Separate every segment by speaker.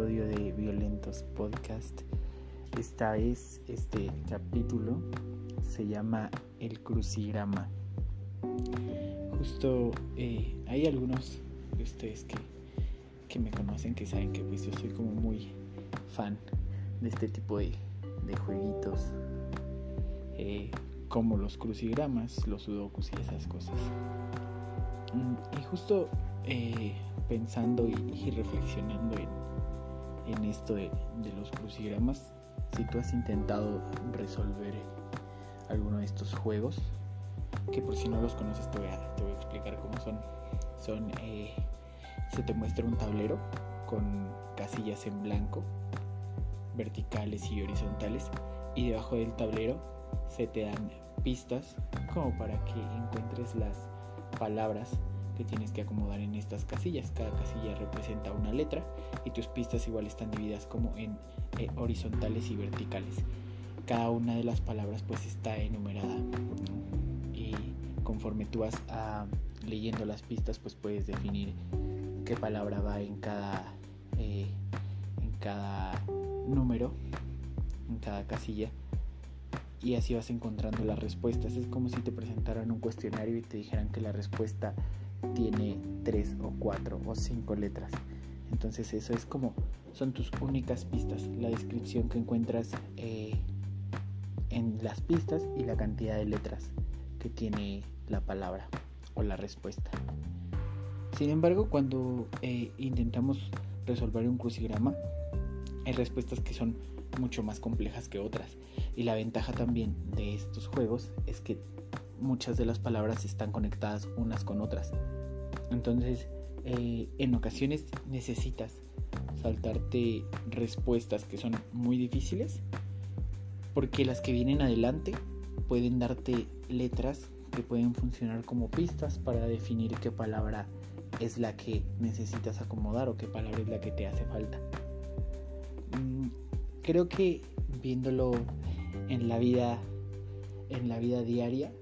Speaker 1: de Violentos Podcast. Esta vez este capítulo se llama El crucigrama. Justo eh, hay algunos de ustedes que, que, me conocen que saben que pues yo soy como muy fan de este tipo de, de jueguitos eh, como los crucigramas, los sudokus y esas cosas. Mm, y justo eh, pensando y, reflexionando en, esto de, los crucigramas, si tú has intentado resolver alguno de estos juegos, que por si no los conoces te voy a, explicar cómo son. Son, eh, se te muestra un tablero con casillas en blanco, verticales y horizontales, y debajo del tablero se te dan pistas como para que encuentres las palabras que tienes que acomodar en estas casillas. Cada casilla representa una letra y tus pistas igual están divididas como en eh, horizontales y verticales. Cada una de las palabras pues está enumerada y conforme tú vas ah, leyendo las pistas pues puedes definir qué palabra va en cada eh, en cada número en cada casilla y así vas encontrando las respuestas. Es como si te presentaran un cuestionario y te dijeran que la respuesta tiene tres o cuatro o cinco letras. Entonces eso es como son tus únicas pistas, la descripción que encuentras eh, en las pistas y la cantidad de letras que tiene la palabra o la respuesta. Sin embargo, cuando eh, intentamos resolver un crucigrama, hay respuestas que son mucho más complejas que otras. Y la ventaja también de estos juegos es que muchas de las palabras están conectadas unas con otras. Entonces, eh, en ocasiones necesitas saltarte respuestas que son muy difíciles, porque las que vienen adelante pueden darte letras que pueden funcionar como pistas para definir qué palabra es la que necesitas acomodar o qué palabra es la que te hace falta. Mm, creo que viéndolo en la vida en la vida diaria,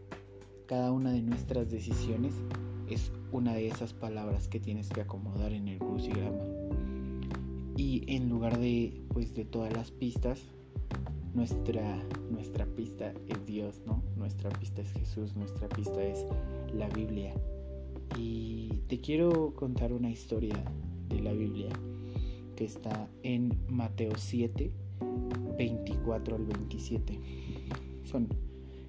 Speaker 1: cada una de nuestras decisiones es una de esas palabras que tienes que acomodar en el crucigrama. Y en lugar de pues de todas las pistas, nuestra nuestra pista es Dios, ¿no? Nuestra pista es Jesús, nuestra pista es la Biblia. Y te quiero contar una historia de la Biblia que está en Mateo 7, 24 al 27. Son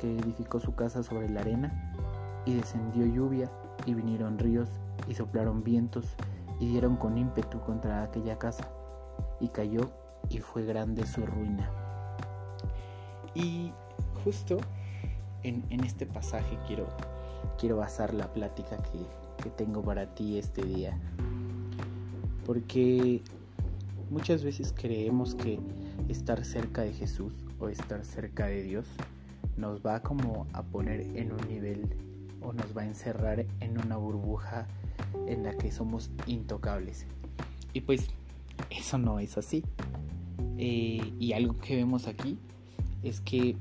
Speaker 1: que edificó su casa sobre la arena, y descendió lluvia, y vinieron ríos, y soplaron vientos, y dieron con ímpetu contra aquella casa, y cayó, y fue grande su ruina. Y justo en, este pasaje quiero, quiero basar la plática que, que tengo para ti este día. Porque muchas veces creemos que estar cerca de Jesús o estar cerca de Dios nos va como a poner en un nivel o nos va a encerrar en una burbuja en la que somos intocables. Y pues eso no es así. Eh, y algo que vemos aquí es que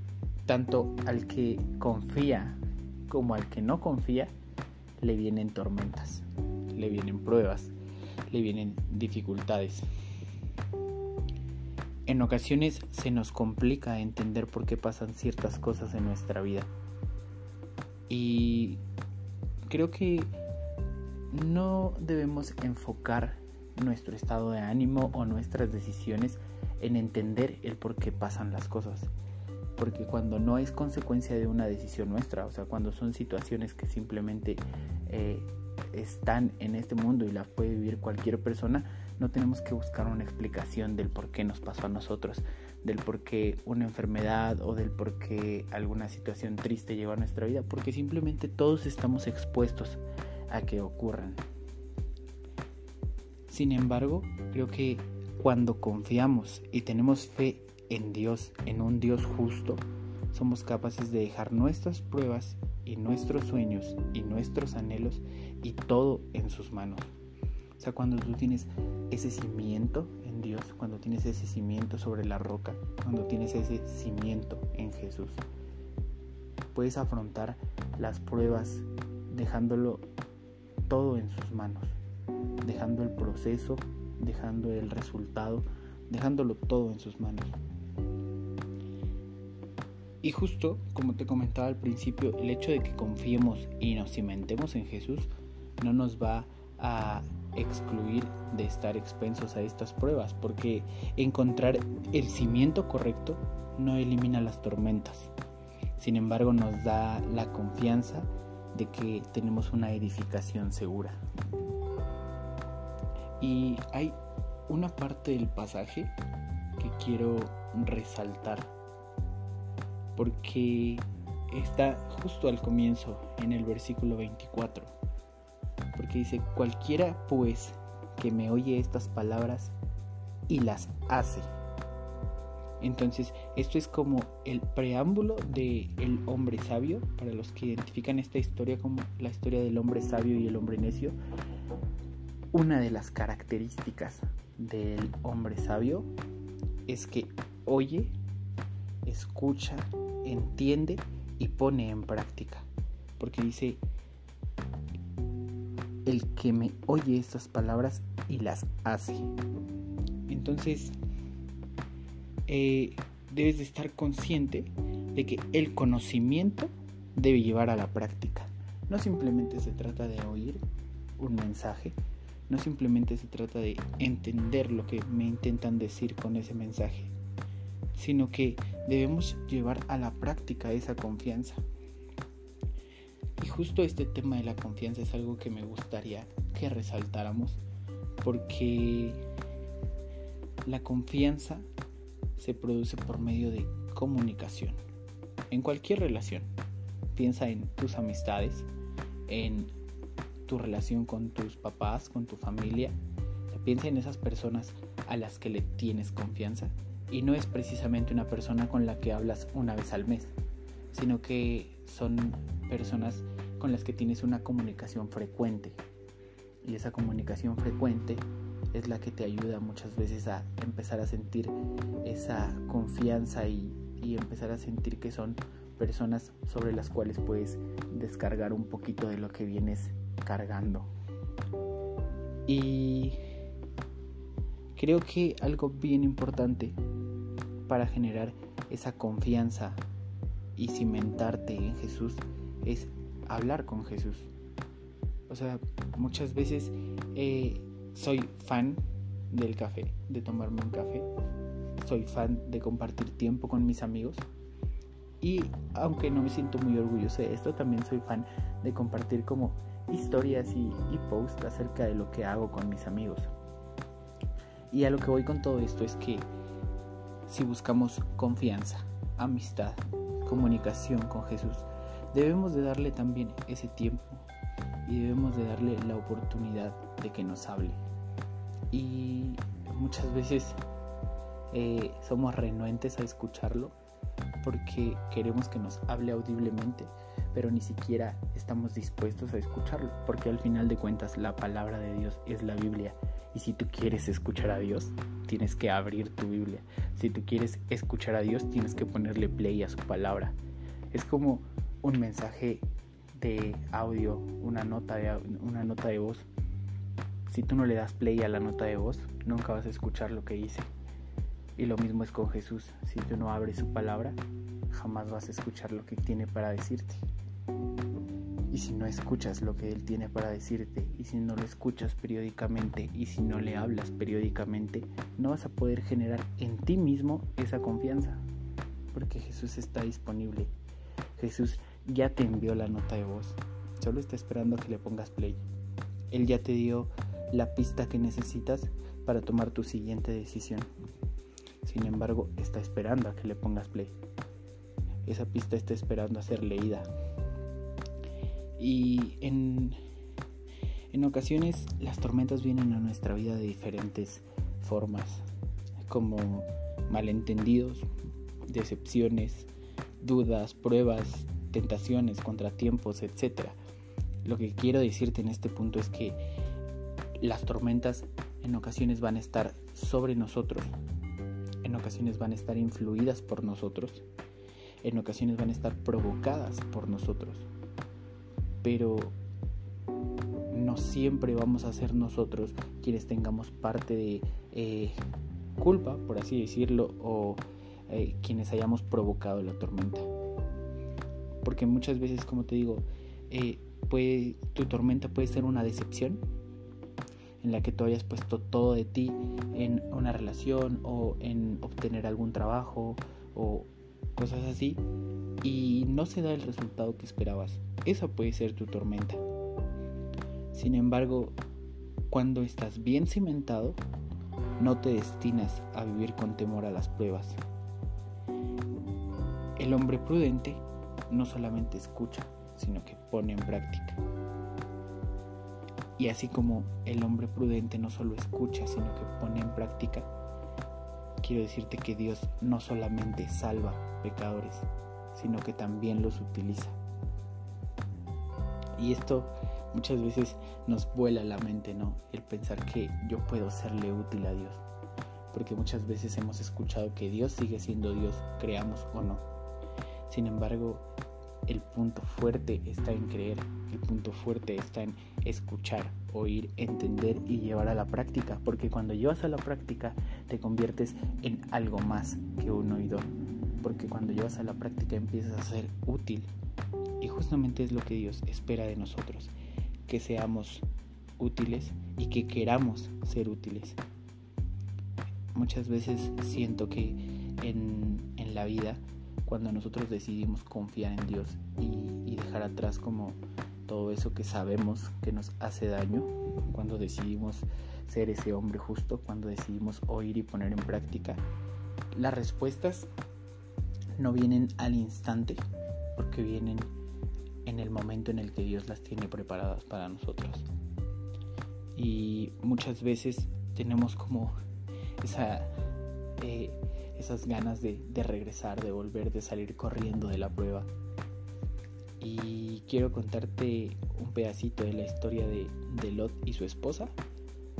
Speaker 1: tanto al que confía como al que no confía le vienen tormentas, le vienen pruebas, le vienen dificultades. En ocasiones se nos complica entender por qué pasan ciertas cosas en nuestra vida. Y creo que no debemos enfocar nuestro estado de ánimo o nuestras decisiones en entender el por qué pasan las cosas. Porque cuando no es consecuencia de una decisión nuestra, o sea, cuando son situaciones que simplemente eh, están en este mundo y las puede vivir cualquier persona, no tenemos que buscar una explicación del por qué nos pasó a nosotros, del por qué una enfermedad o del por qué alguna situación triste llegó a nuestra vida, porque simplemente todos estamos expuestos a que ocurran. Sin embargo, creo que cuando confiamos y tenemos fe en Dios, en un Dios justo, somos capaces de dejar nuestras pruebas y nuestros sueños y nuestros anhelos y todo en sus manos. O sea, cuando tú tienes ese cimiento en Dios, cuando tienes ese cimiento sobre la roca, cuando tienes ese cimiento en Jesús, puedes afrontar las pruebas dejándolo todo en sus manos, dejando el proceso, dejando el resultado, dejándolo todo en sus manos. Y justo, como te comentaba al principio, el hecho de que confiemos y nos cimentemos en Jesús no nos va a excluir de estar expensos a estas pruebas, porque encontrar el cimiento correcto no elimina las tormentas. Sin embargo, nos da la confianza de que tenemos una edificación segura. Y hay una parte del pasaje que quiero resaltar porque está justo al comienzo en el versículo 24 porque dice cualquiera pues que me oye estas palabras y las hace entonces, esto es como el preámbulo del el hombre sabio, para los que identifican esta historia como la historia del hombre sabio y el hombre necio. Una de las características del hombre sabio es que oye, escucha, entiende y pone en práctica. Porque dice, el que me oye estas palabras y las hace. Entonces, eh, debes de estar consciente de que el conocimiento debe llevar a la práctica. No simplemente se trata de oír un mensaje, no simplemente se trata de entender lo que me intentan decir con ese mensaje, sino que debemos llevar a la práctica esa confianza. Justo este tema de la confianza es algo que me gustaría que resaltáramos, porque la confianza se produce por medio de comunicación. En cualquier relación. Piensa en tus amistades, en tu relación con tus papás, con tu familia. Piensa en esas personas a las que le tienes confianza. Y no es precisamente una persona con la que hablas una vez al mes, sino que son personas con las que tienes una comunicación frecuente. Y esa comunicación frecuente es la que te ayuda muchas veces a empezar a sentir esa confianza y, empezar a sentir que son personas sobre las cuales puedes descargar un poquito de lo que vienes cargando. Y creo que algo bien importante para generar esa confianza y cimentarte en Jesús es hablar con Jesús. O sea, muchas veces eh, soy fan del café, de tomarme un café. Soy fan de compartir tiempo con mis amigos. Y aunque no me siento muy orgulloso de esto, también soy fan de compartir como historias y, y posts acerca de lo que hago con mis amigos. Y a lo que voy con todo esto es que si buscamos confianza, amistad, comunicación con Jesús, debemos de darle también ese tiempo y debemos de darle la oportunidad de que nos hable y muchas veces eh, somos renuentes a escucharlo porque queremos que nos hable audiblemente, pero ni siquiera estamos dispuestos a escucharlo, porque al final de cuentas la palabra de Dios es la Biblia. Y si tú quieres escuchar a Dios, tienes que abrir tu Biblia. Si tú quieres escuchar a Dios, tienes que ponerle play a su palabra. Es como un mensaje de audio, una nota de, una nota de voz si tú no le das play a la nota de voz, nunca vas a escuchar lo que dice. Y lo mismo es con Jesús. Si tú no abres su palabra, jamás vas a escuchar lo que tiene para decirte. Y si no escuchas lo que Él tiene para decirte, y si no lo escuchas periódicamente, y si no le hablas periódicamente, no vas a poder generar en ti mismo esa confianza. Porque Jesús está disponible. Jesús ya te envió la nota de voz. Solo está esperando que le pongas play. Él ya te dio la pista que necesitas para tomar tu siguiente decisión. Sin embargo, está esperando a que le pongas play. Esa pista está esperando a ser leída. Y en, en ocasiones las tormentas vienen a nuestra vida de diferentes formas. como malentendidos, decepciones, dudas, pruebas, tentaciones, contratiempos, etc. Lo que quiero decirte en este punto es que las tormentas en ocasiones van a estar sobre nosotros, en ocasiones van a estar influidas por nosotros, en ocasiones van a estar provocadas por nosotros, pero no siempre vamos a ser nosotros quienes tengamos parte de eh, culpa, por así decirlo, o eh, quienes hayamos provocado la tormenta. Porque muchas veces, como te digo, eh, puede, tu tormenta puede ser una decepción en la que tú hayas puesto todo de ti en una relación o en obtener algún trabajo o cosas así y no se da el resultado que esperabas. Esa puede ser tu tormenta. Sin embargo, cuando estás bien cimentado, no te destinas a vivir con temor a las pruebas. El hombre prudente no solamente escucha, sino que pone en práctica. Y así como el hombre prudente no solo escucha, sino que pone en práctica, quiero decirte que Dios no solamente salva pecadores, sino que también los utiliza. Y esto muchas veces nos vuela la mente, ¿no? El pensar que yo puedo serle útil a Dios. Porque muchas veces hemos escuchado que Dios sigue siendo Dios, creamos o no. Sin embargo, el punto fuerte está en creer, el punto fuerte está en escuchar, oír, entender y llevar a la práctica, porque cuando llevas a la práctica te conviertes en algo más que un oidor, porque cuando llevas a la práctica empiezas a ser útil. Y justamente es lo que Dios espera de nosotros, que seamos útiles y que queramos ser útiles. Muchas veces siento que en, en la vida cuando nosotros decidimos confiar en Dios y, dejar atrás como todo eso que sabemos que nos hace daño, cuando decidimos ser ese hombre justo, cuando decidimos oír y poner en práctica, las respuestas no vienen al instante, porque vienen en el momento en el que Dios las tiene preparadas para nosotros. Y muchas veces tenemos como esa eh, esas ganas de, regresar, de volver, de salir corriendo de la prueba. Y quiero contarte un pedacito de la historia de, Lot y su esposa.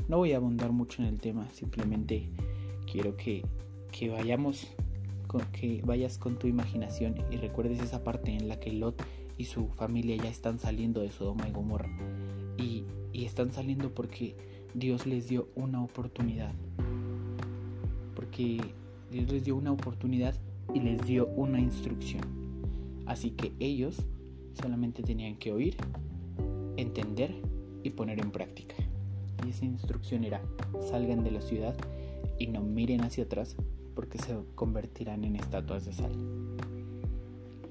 Speaker 1: No voy a abundar mucho en el tema, simplemente quiero que, vayamos, que vayas con tu imaginación y recuerdes esa parte en la que Lot y su familia ya están saliendo de Sodoma y Gomorra. Y, y están saliendo porque Dios les dio una oportunidad. Porque Dios les dio una oportunidad y les dio una instrucción. Así que ellos solamente tenían que oír, entender y poner en práctica. Y esa instrucción era, salgan de la ciudad y no miren hacia atrás porque se convertirán en estatuas de sal.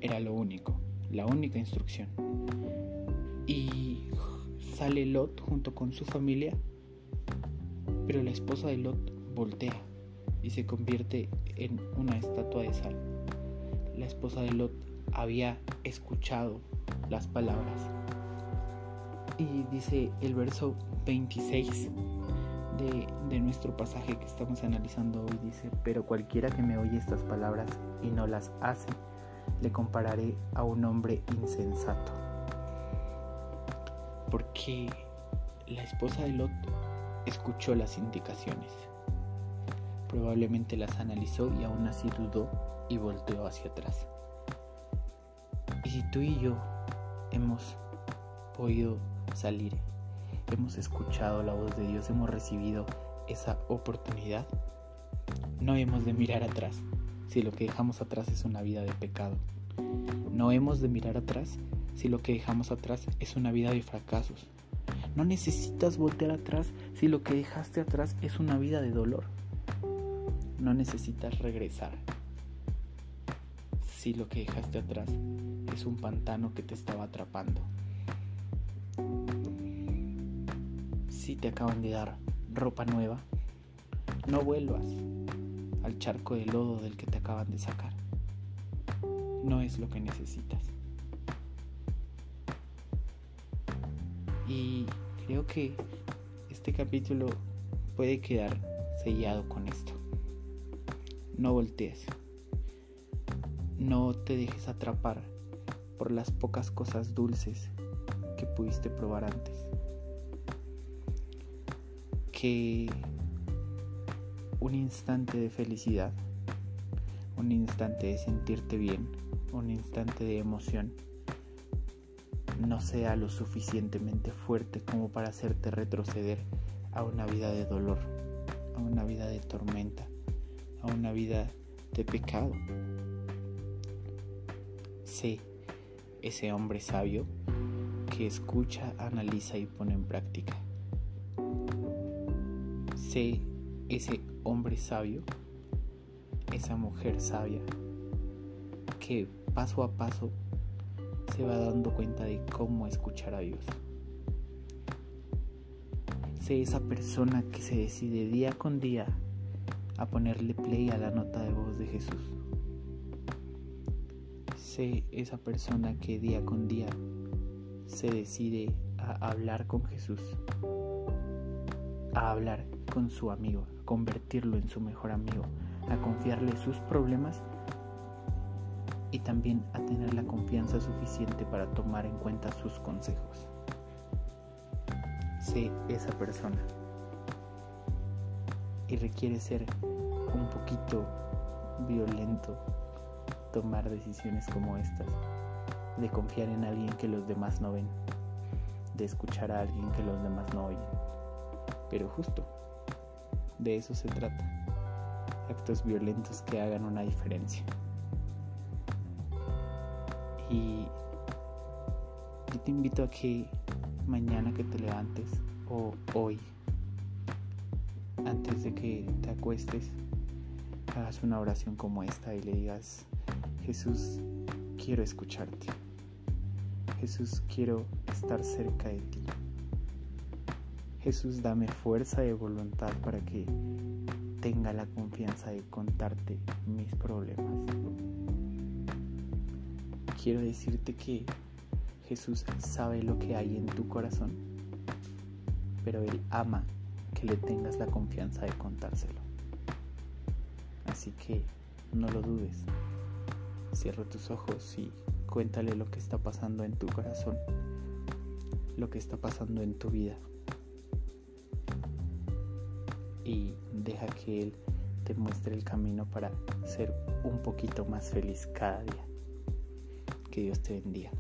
Speaker 1: Era lo único, la única instrucción. Y sale Lot junto con su familia, pero la esposa de Lot voltea y se convierte en una estatua de sal. La esposa de Lot había escuchado las palabras. Y dice el verso 26 de, de, nuestro pasaje que estamos analizando hoy, dice, pero cualquiera que me oye estas palabras y no las hace, le compararé a un hombre insensato. Porque la esposa de Lot escuchó las indicaciones Probablemente las analizó y aún así dudó y volteó hacia atrás. Y si tú y yo hemos podido salir, hemos escuchado la voz de Dios, hemos recibido esa oportunidad, no hemos de mirar atrás si lo que dejamos atrás es una vida de pecado. No hemos de mirar atrás si lo que dejamos atrás es una vida de fracasos. No necesitas voltear atrás si lo que dejaste atrás es una vida de dolor. No necesitas regresar. Si lo que dejaste atrás es un pantano que te estaba atrapando. Si te acaban de dar ropa nueva, no vuelvas al charco de lodo del que te acaban de sacar. No es lo que necesitas. Y creo que este capítulo puede quedar sellado con esto no voltees. No te dejes atrapar por las pocas cosas dulces que pudiste probar antes. Que un instante de felicidad, un instante de sentirte bien, un instante de emoción, no sea lo suficientemente fuerte como para hacerte retroceder a una vida de dolor, a una vida de tormenta, a una vida de pecado. Sé ese hombre sabio que escucha, analiza y pone en práctica. Sé ese hombre sabio, esa mujer sabia, que paso a paso se va dando cuenta de cómo escuchar a Dios. Sé esa persona que se decide día con día a ponerle play a la nota de voz de Jesús. Sé esa persona que día con día se decide a hablar con Jesús, a hablar con su amigo, a convertirlo en su mejor amigo, a confiarle sus problemas y también a tener la confianza suficiente para tomar en cuenta sus consejos. Sé esa persona y requiere ser un poquito violento tomar decisiones como estas, de confiar en alguien que los demás no ven, de escuchar a alguien que los demás no oyen. Pero justo, de eso se trata, actos violentos que hagan una diferencia. Y yo te invito a que mañana que te levantes o hoy, antes de que te acuestes, hagas una oración como esta y le digas, Jesús, quiero escucharte. Jesús, quiero estar cerca de ti. Jesús, dame fuerza de voluntad para que tenga la confianza de contarte mis problemas quiero decirte que Jesús sabe lo que hay en tu corazón, pero Él ama que le tengas la confianza de contárselo. Así que no lo dudes. Cierra tus ojos y cuéntale lo que está pasando en tu corazón, lo que está pasando en tu vida. Y deja que Él te muestre el camino para ser un poquito más feliz cada día. Que Dios te bendiga.